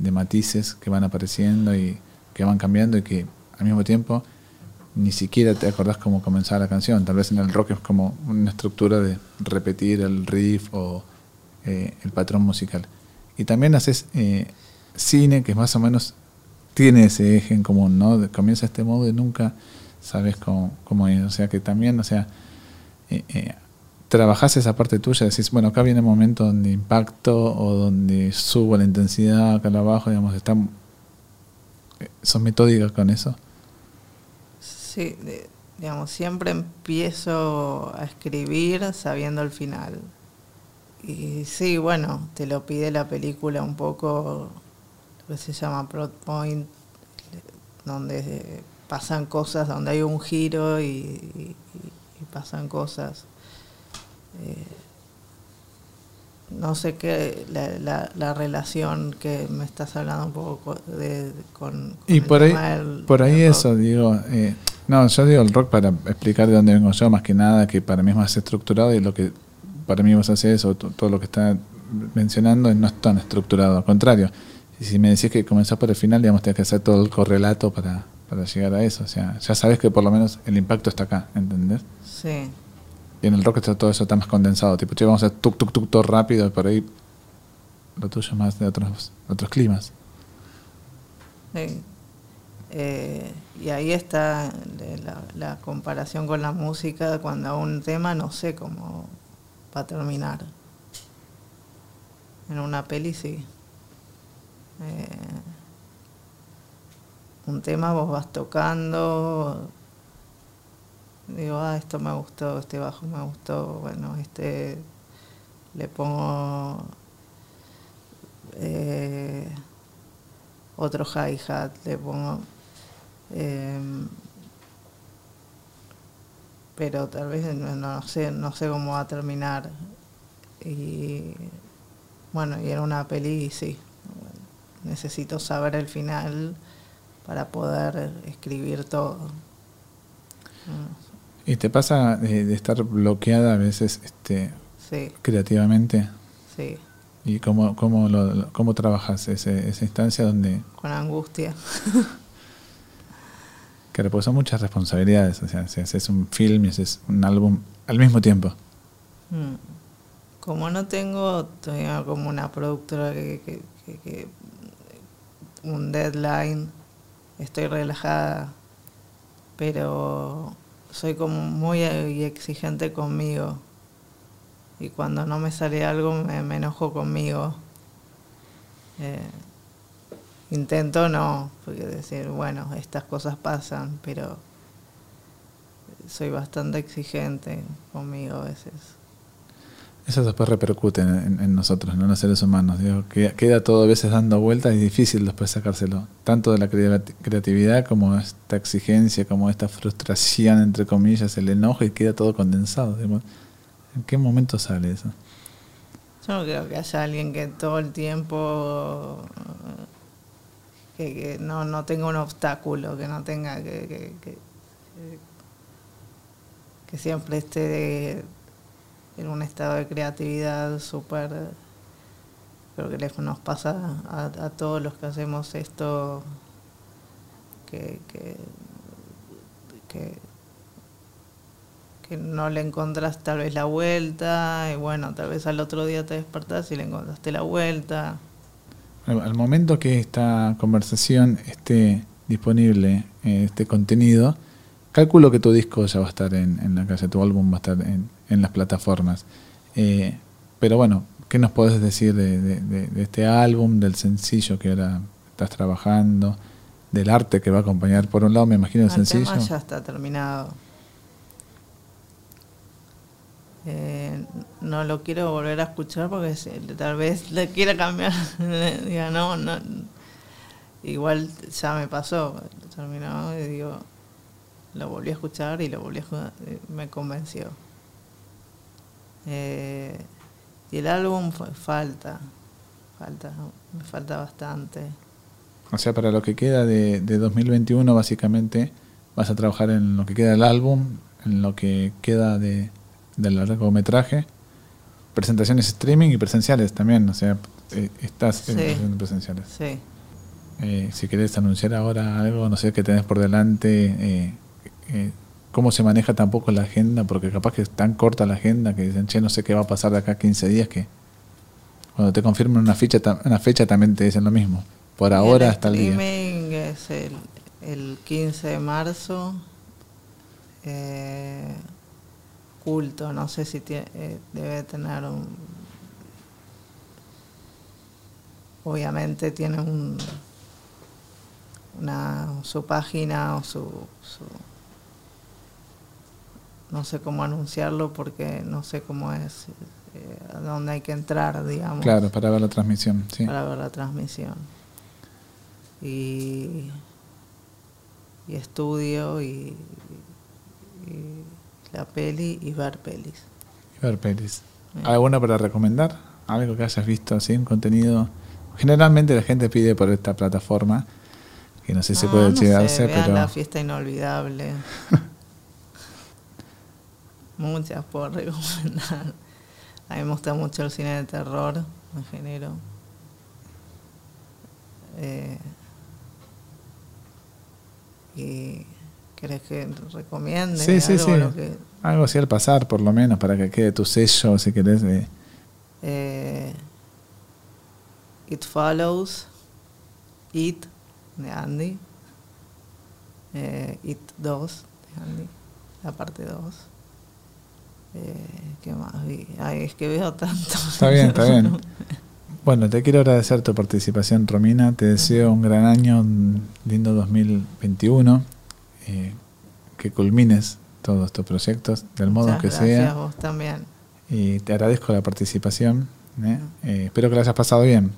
de matices que van apareciendo y que van cambiando y que al mismo tiempo ni siquiera te acordás cómo comenzaba la canción. Tal vez en el rock es como una estructura de repetir el riff o eh, el patrón musical. Y también haces eh, cine que más o menos tiene ese eje en común, ¿no? Comienza este modo y nunca sabes cómo, cómo es. O sea que también, o sea, eh, eh trabajás esa parte tuya, decís, bueno, acá viene el momento donde impacto o donde subo la intensidad, acá abajo, digamos, están, ¿sos metódica con eso? Sí, digamos, siempre empiezo a escribir sabiendo el final. Y sí, bueno, te lo pide la película un poco, lo que se llama plot point, donde pasan cosas, donde hay un giro y, pasan cosas. Eh, no sé qué, la, la, relación que me estás hablando un poco de, con, Y por ahí, por ahí eso, digo, eh, no, yo digo el rock para explicar de dónde vengo yo, más que nada, que para mí es más estructurado y lo que para mí vos haces o todo lo que está mencionando no es tan estructurado, al contrario. Y si me decís que comenzás por el final, digamos, tienes que hacer todo el correlato para, para llegar a eso. O sea, ya sabes que por lo menos el impacto está acá, ¿entendés? Sí. Y en el rock está todo eso está más condensado. Tipo, che, vamos a tuk, tuk, tuk, todo rápido, por ahí lo tuyo más de otros, otros climas. Sí. Eh, y ahí está la, comparación con la música, cuando un tema no sé cómo va a terminar. En una peli sí. Eh, un tema vos vas tocando, digo, ah, esto me gustó, este bajo me gustó, bueno, este le pongo eh, otro hi-hat, le pongo Em, pero tal vez no, sé, no sé cómo va a terminar. Y bueno, y era una peli, sí. Necesito saber el final para poder escribir todo. ¿Y te pasa de, estar bloqueada a veces este, creativamente? Sí. ¿Y cómo, cómo, lo, cómo trabajas ese, esa instancia donde... Con angustia. Que son muchas responsabilidades. O sea, si haces un film y haces un álbum al mismo tiempo. Mm. Como no tengo como una productora que, un deadline, estoy relajada, pero soy como muy exigente conmigo. Y cuando no me sale algo me, enojo conmigo. Eh, intento no, porque decir, bueno, estas cosas pasan, pero soy bastante exigente conmigo a veces. Eso después repercute en, nosotros, ¿no? en los seres humanos. Queda todo a veces dando vueltas y es difícil después sacárselo. Tanto de la creatividad como esta exigencia, como esta frustración, entre comillas, el enojo, y queda todo condensado. ¿En qué momento sale eso? Yo no creo que haya alguien que todo el tiempo que, no, no, tenga un obstáculo, que no tenga que, que, que siempre esté en un estado de creatividad súper creo que nos pasa a, todos los que hacemos esto que, que, que no le encontrás tal vez la vuelta, y bueno, tal vez al otro día te despertás y le encontraste la vuelta. Al momento que esta conversación esté disponible, eh, este contenido, calculo que tu disco ya va a estar en, la calle, tu álbum va a estar en, las plataformas. Eh, pero bueno, ¿qué nos podés decir de, este álbum, del sencillo que ahora estás trabajando, del arte que va a acompañar? Por un lado, me imagino el, sencillo. ya está terminado. Eh, no lo quiero volver a escuchar porque tal vez le quiera cambiar. Diga, no, no. Igual ya me pasó, terminó y digo, lo volví a escuchar y lo volví a escuchar, me convenció. Eh, y el álbum falta, falta, me falta bastante. O sea, para lo que queda de, de 2021, básicamente, vas a trabajar en lo que queda del álbum, en lo que queda de, del largometraje, presentaciones streaming y presenciales también, o sea, eh, estás en presenciales. Sí. Eh, si querés anunciar ahora algo, no sé qué tenés por delante, eh, cómo se maneja tampoco la agenda, porque capaz que es tan corta la agenda que dicen, che, no sé qué va a pasar de acá a 15 días, que cuando te confirman una fecha, una fecha también te dicen lo mismo. Por ahora hasta el día. es el, el 15 de marzo. Eh, culto, no sé si tiene, eh, debe tener un... Obviamente tiene un, una, su página o su, no sé cómo anunciarlo porque no sé cómo es eh, a dónde hay que entrar, digamos. Claro, para ver la transmisión, sí. Para ver la transmisión. Y, y estudio y la peli y ver pelis. Y ver pelis. ¿Alguna para recomendar? ¿Algo que hayas visto así, un contenido? Generalmente la gente pide por esta plataforma, que no sé si puede llegarse, pero... La fiesta inolvidable. Muchas por recomendar. A mí me gusta mucho el cine de terror, en género. Eh, y ¿Querés que recomiende? Sí, sí, sí. Algo así al pasar, por lo menos, para que quede tu sello, si querés. Eh, It Follows, It, de Andy. Eh, It 2, de Andy, la parte 2. Eh, ¿Qué más vi? Ay, es que veo tanto. Está bien, está bien. Bueno, te quiero agradecer tu participación, Romina. Te deseo un gran año, un lindo 2021 eh, que culmines todos estos proyectos del modo que sea. vos también. Y te agradezco la participación. ¿eh? Eh, espero que la hayas pasado bien.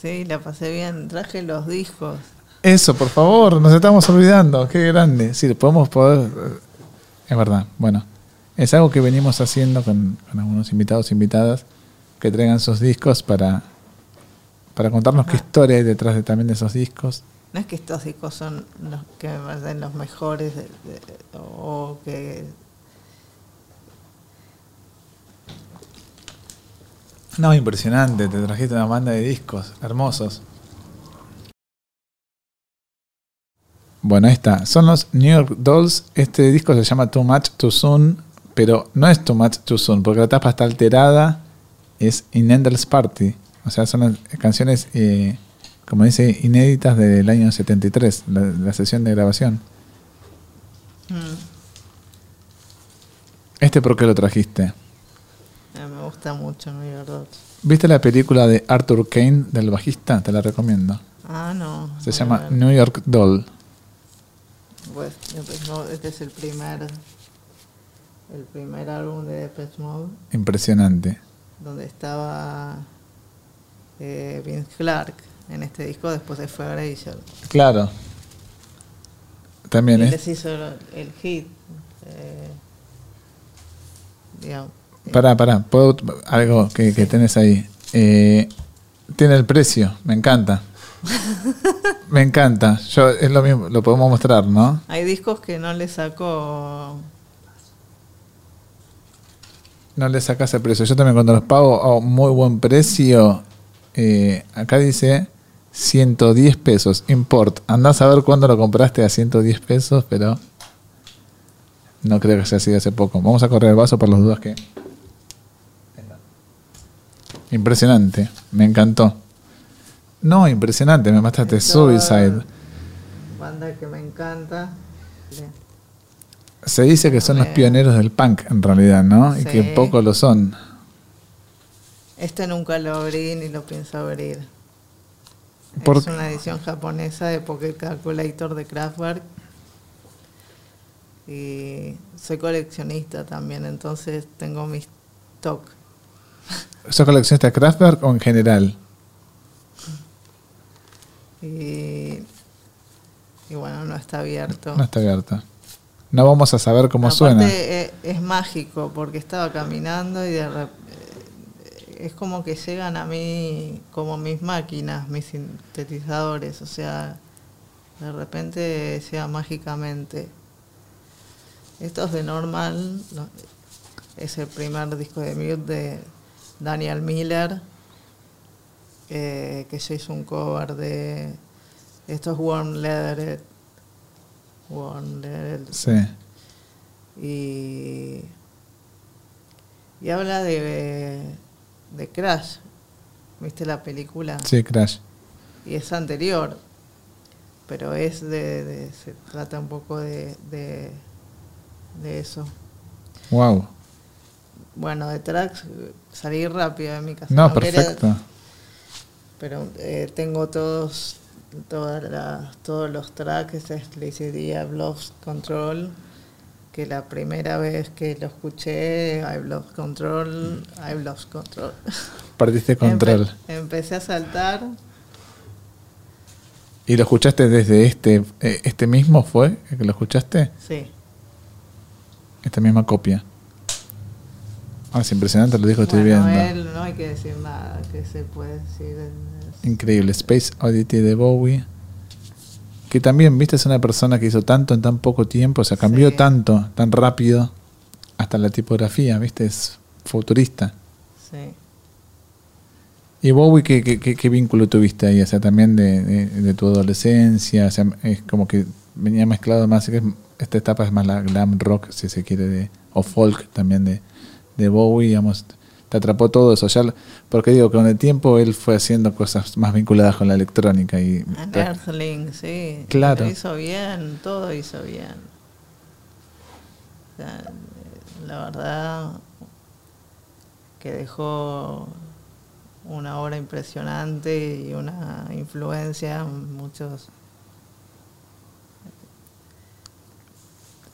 Sí, la pasé bien. Traje los discos. Eso, por favor, nos estamos olvidando. Qué grande. Sí, podemos poder. Es verdad. Bueno, es algo que venimos haciendo con, algunos invitados e invitadas que traigan sus discos para, para contarnos qué historia hay detrás de, también de esos discos no es que estos discos son los que me parecen los mejores o que No, impresionante, te trajiste una banda de discos hermosos. Bueno, ahí está. Son los New York Dolls. Este disco se llama Too Much Too Soon, pero no es Too Much Too Soon, porque la tapa está alterada. Es In Endless Party. O sea, son las canciones eh, como dice, inéditas del año 73, la, sesión de grabación. Mm. ¿Este por qué lo trajiste? Eh, me gusta mucho, mi verdad. ¿Viste la película de Arthur Kane del bajista? Te la recomiendo. Ah, no. Se llama. New York Doll. Pues, este es el primer, el primer álbum de Depeche Mode, Impresionante. donde estaba eh, Vince Clark en este disco, después se fue a. Claro. Y También es. les hizo el, el hit. eh, digamos, Pará, pará. ¿Puedo, algo que, que tenés ahí. Eh, tiene el precio. Me encanta. Me encanta. Yo, es lo mismo. Lo podemos mostrar, ¿no? Hay discos que no le sacó. No le sacas el precio. Yo también cuando los pago a muy buen precio, eh, acá dice 110 pesos, import. Andás a ver cuándo lo compraste a 110 pesos, pero no creo que sea así de hace poco. Vamos a correr el vaso por las dudas que... Impresionante, me encantó. No, impresionante, me mataste. Suicide. Banda que me encanta. Se dice que son los pioneros del punk en realidad, ¿no? Y que poco lo son. Este nunca lo abrí ni lo pienso abrir. ¿Por es qué? una edición japonesa de Pocket Calculator de Kraftwerk. Y soy coleccionista también, entonces tengo mis stock. ¿Sos coleccionista de Kraftwerk o en general? Y, y bueno, no está abierto. No está abierta. No vamos a saber cómo suena. eh, Es, mágico porque estaba caminando y de rep- eh, es como que llegan a mí como mis máquinas, mis sintetizadores, o sea, de repente llega mágicamente. Esto es de Normal, no, es el primer disco de Mute de Daniel Miller, eh, que yo hice un cover de esto es Warm Leather. Warm Leather. Sí. Y, y habla de, de Crash. ¿Viste la película? Sí, Crash. Y es anterior. Pero es de, de- se trata un poco de, de, de eso. Wow. Bueno, de tracks salí rápido de mi casa. No, perfecto. pero eh, tengo todos todas todos los tracks, es- le hice a Lost Control, que la primera vez que lo escuché, I Lost Control, I Lost Control. Perdiste control. Empe- empecé a saltar, ¿Y lo escuchaste desde este eh, este mismo fue que lo escuchaste? sí. Esta misma copia. Ah, es impresionante lo dijo estoy Bueno, viendo. él no hay que decir nada, que se puede decir. Increíble. Space Oddity de Bowie. Que también, viste, es una persona que hizo tanto en tan poco tiempo, o sea, cambió Sí. tanto, tan rápido, hasta la tipografía, viste, es futurista. Sí. ¿Y Bowie qué, qué, qué- qué vínculo tuviste ahí? O sea, también de, de- de tu adolescencia, o sea, es como que venía mezclado más, esta etapa es más la glam rock, si se quiere, de, o folk también de, de Bowie, digamos, te atrapó todo eso, ya, porque digo, con el tiempo él fue haciendo cosas más vinculadas con la electrónica y... And Earthling, sí. Claro. Lo hizo bien, todo hizo bien. La verdad que dejó una obra impresionante y una influencia en muchos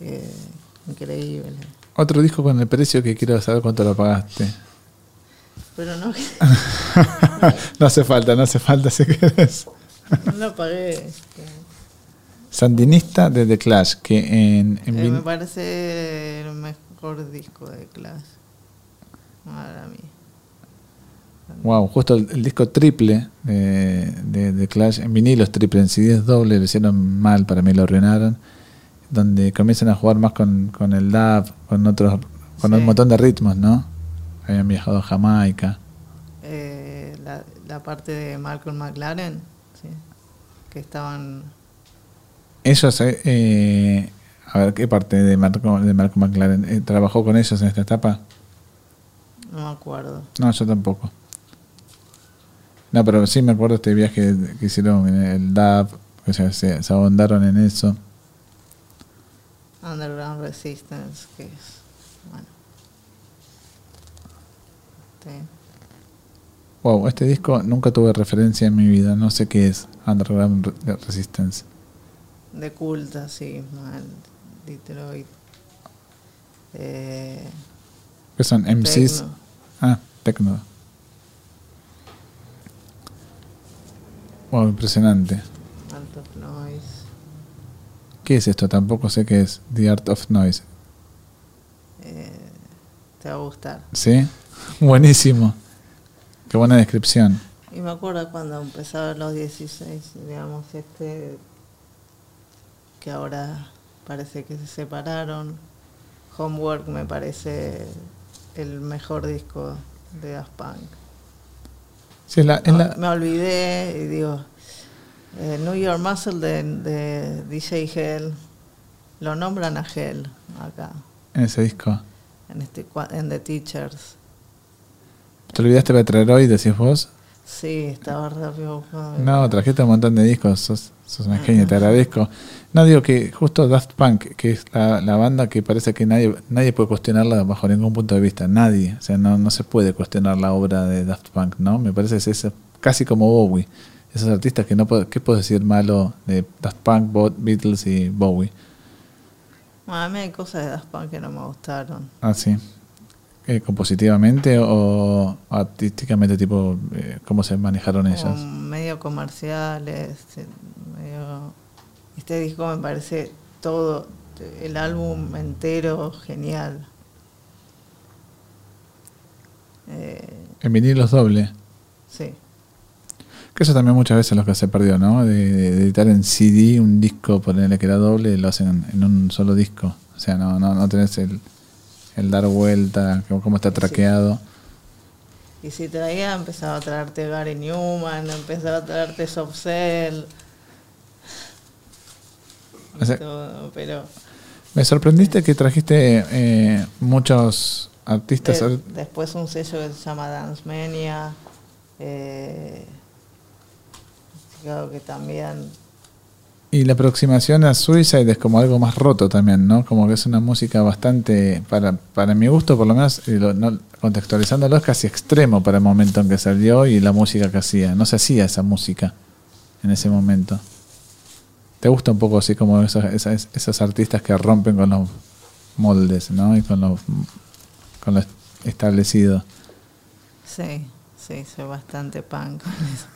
eh, increíble. Otro disco con el precio que quiero saber cuánto lo pagaste. Pero no, no hace falta, no hace falta si querés. no lo pagué. este. Sandinista de The Clash, que en, en Eh, me parece el mejor disco de Clash. Para mí. Wow, justo el, el disco triple de, de, de Clash, en vinilos triple, en CDs doble, lo hicieron mal, para mí lo arruinaron. Donde comienzan a jugar más con, con el dub, con otros, con Sí. un montón de ritmos, ¿no? Habían viajado a Jamaica. Eh, la, la parte de Malcolm McLaren, sí, que estaban. Ellos, eh, eh, a ver, ¿qué parte de Marco, de McLaren? Eh, ¿Trabajó con ellos en esta etapa? No me acuerdo. No, yo tampoco. No, pero sí me acuerdo este viaje que hicieron en el DAP, o sea, se, se ahondaron en eso. Underground Resistance, que es. Bueno. Sí. Wow, este disco nunca tuve referencia en mi vida. No sé qué es Underground Re- Resistance. De culta, sí, mal. Detroit. Eh, ¿Qué son? MCs. Tecno. Ah, Tecno. Wow, impresionante. Art of Noise. ¿Qué es esto? Tampoco sé qué es. The Art of Noise. Eh, te va a gustar. ¿Sí? Buenísimo. Qué buena descripción. Y me acuerdo cuando empezaba a los 16, digamos, este, que ahora parece que se separaron. Homework me parece el mejor disco de Daft Punk. Sí, es la, es la- Me olvidé y digo, eh, New York Muscle de, de DJ Hell, lo nombran a Hell acá, en ese disco. en, este, en The Teachers. ¿Te olvidaste de traer hoy, decís vos? Sí, estaba rápido. No, trajiste un montón de discos, sos, sos una genia, te agradezco. No, digo que justo Daft Punk, que es la, la banda que parece que nadie nadie puede cuestionarla bajo ningún punto de vista, nadie. O sea, no, no se puede cuestionar la obra de Daft Punk, ¿no? Me parece que es casi como Bowie. Esos artistas que no puedo, ¿qué puedo decir malo de Daft Punk, Beatles y Bowie? A mí hay cosas de Daft Punk que no me gustaron. Ah, sí. Eh, ¿Compositivamente o artísticamente, tipo, eh, cómo se manejaron Como ellos? medio comerciales, eh, medio... Este disco me parece todo, el álbum entero genial. Eh, En vinilos doble. sí, Que eso también muchas veces es lo que se perdió, ¿no? De, de editar en CD un disco, ponerle que era doble, lo hacen en un solo disco. O sea, no, no, no tenés el, el dar vuelta, cómo, está traqueado. y si traía empezaba a traerte Gary Newman, empezaba a traerte Soft Cell, O sea, todo, pero me sorprendiste que trajiste eh, muchos artistas. de- después un sello que se llama Dance Mania, eh, creo que también Y la aproximación a Suicide es como algo más roto también, ¿no? Como que es una música bastante, para, para mi gusto por lo menos, lo- no- contextualizándolo, es casi extremo para el momento en que salió y la música que hacía. No se hacía esa música en ese momento. ¿Te gusta un poco así como esos, esas- esos artistas que rompen con los moldes, ¿no? Y con lo, con lo establecido. sí, sí, soy bastante punk con eso.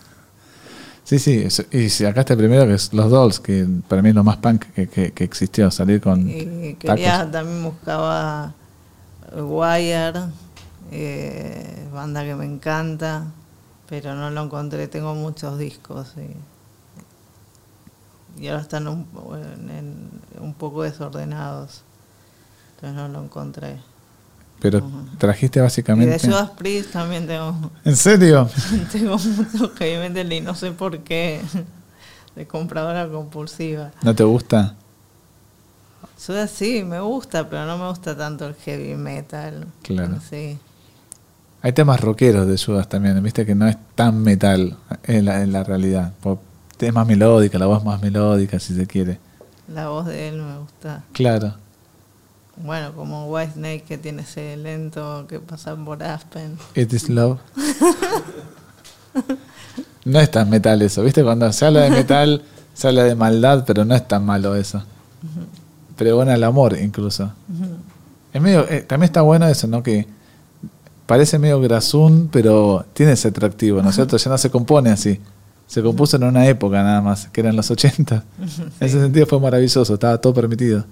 Sí, sí, y si acá está el primero que es Los Dolls, que para mí es lo más punk que, que- que existió, salir con Y tacos. también buscaba Wire, eh, banda que me encanta, pero no lo encontré. Tengo muchos discos y, y ahora están un, en- en- un poco desordenados, entonces no lo encontré. Pero trajiste Y básicamente... de Judas Priest también tengo, ¿En serio? tengo mucho heavy metal y no sé por qué, de compradora compulsiva. ¿No te gusta? Judas sí, me gusta, pero no me gusta tanto el heavy metal. Claro. Sí. Hay temas rockeros de Judas también, viste que no es tan metal en la, en la realidad. Es más melódica, la voz más melódica si se quiere. La voz de él me gusta. Claro. Bueno, como White Snake que tiene ese lento que pasa por Aspen. It is love. No es tan metal eso, viste cuando se habla de metal, se habla de maldad, pero no es tan malo eso. Pero bueno, el amor incluso. Es medio, eh, también está bueno eso, ¿no? Que parece medio grasún, pero tiene ese atractivo, ¿no es cierto? Ya no se compone así. Se compuso en una época nada más, que eran los 80. En ese sentido fue maravilloso, estaba todo permitido.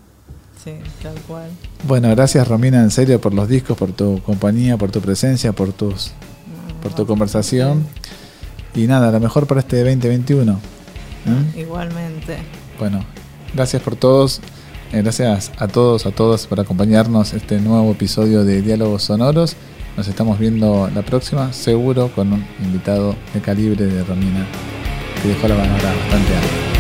Sí, tal cual. Bueno, gracias Romina, en serio, por los discos, por tu compañía, por tu presencia, por tus por tu conversación. Y nada, lo mejor para este 2021. ¿eh? Igualmente. Bueno, gracias por todos. eh, Gracias a todos, a todas por acompañarnos este nuevo episodio de Diálogos Sonoros. Nos estamos viendo la próxima, seguro con un invitado de calibre de Romina, que dejó la palabra bastante alta.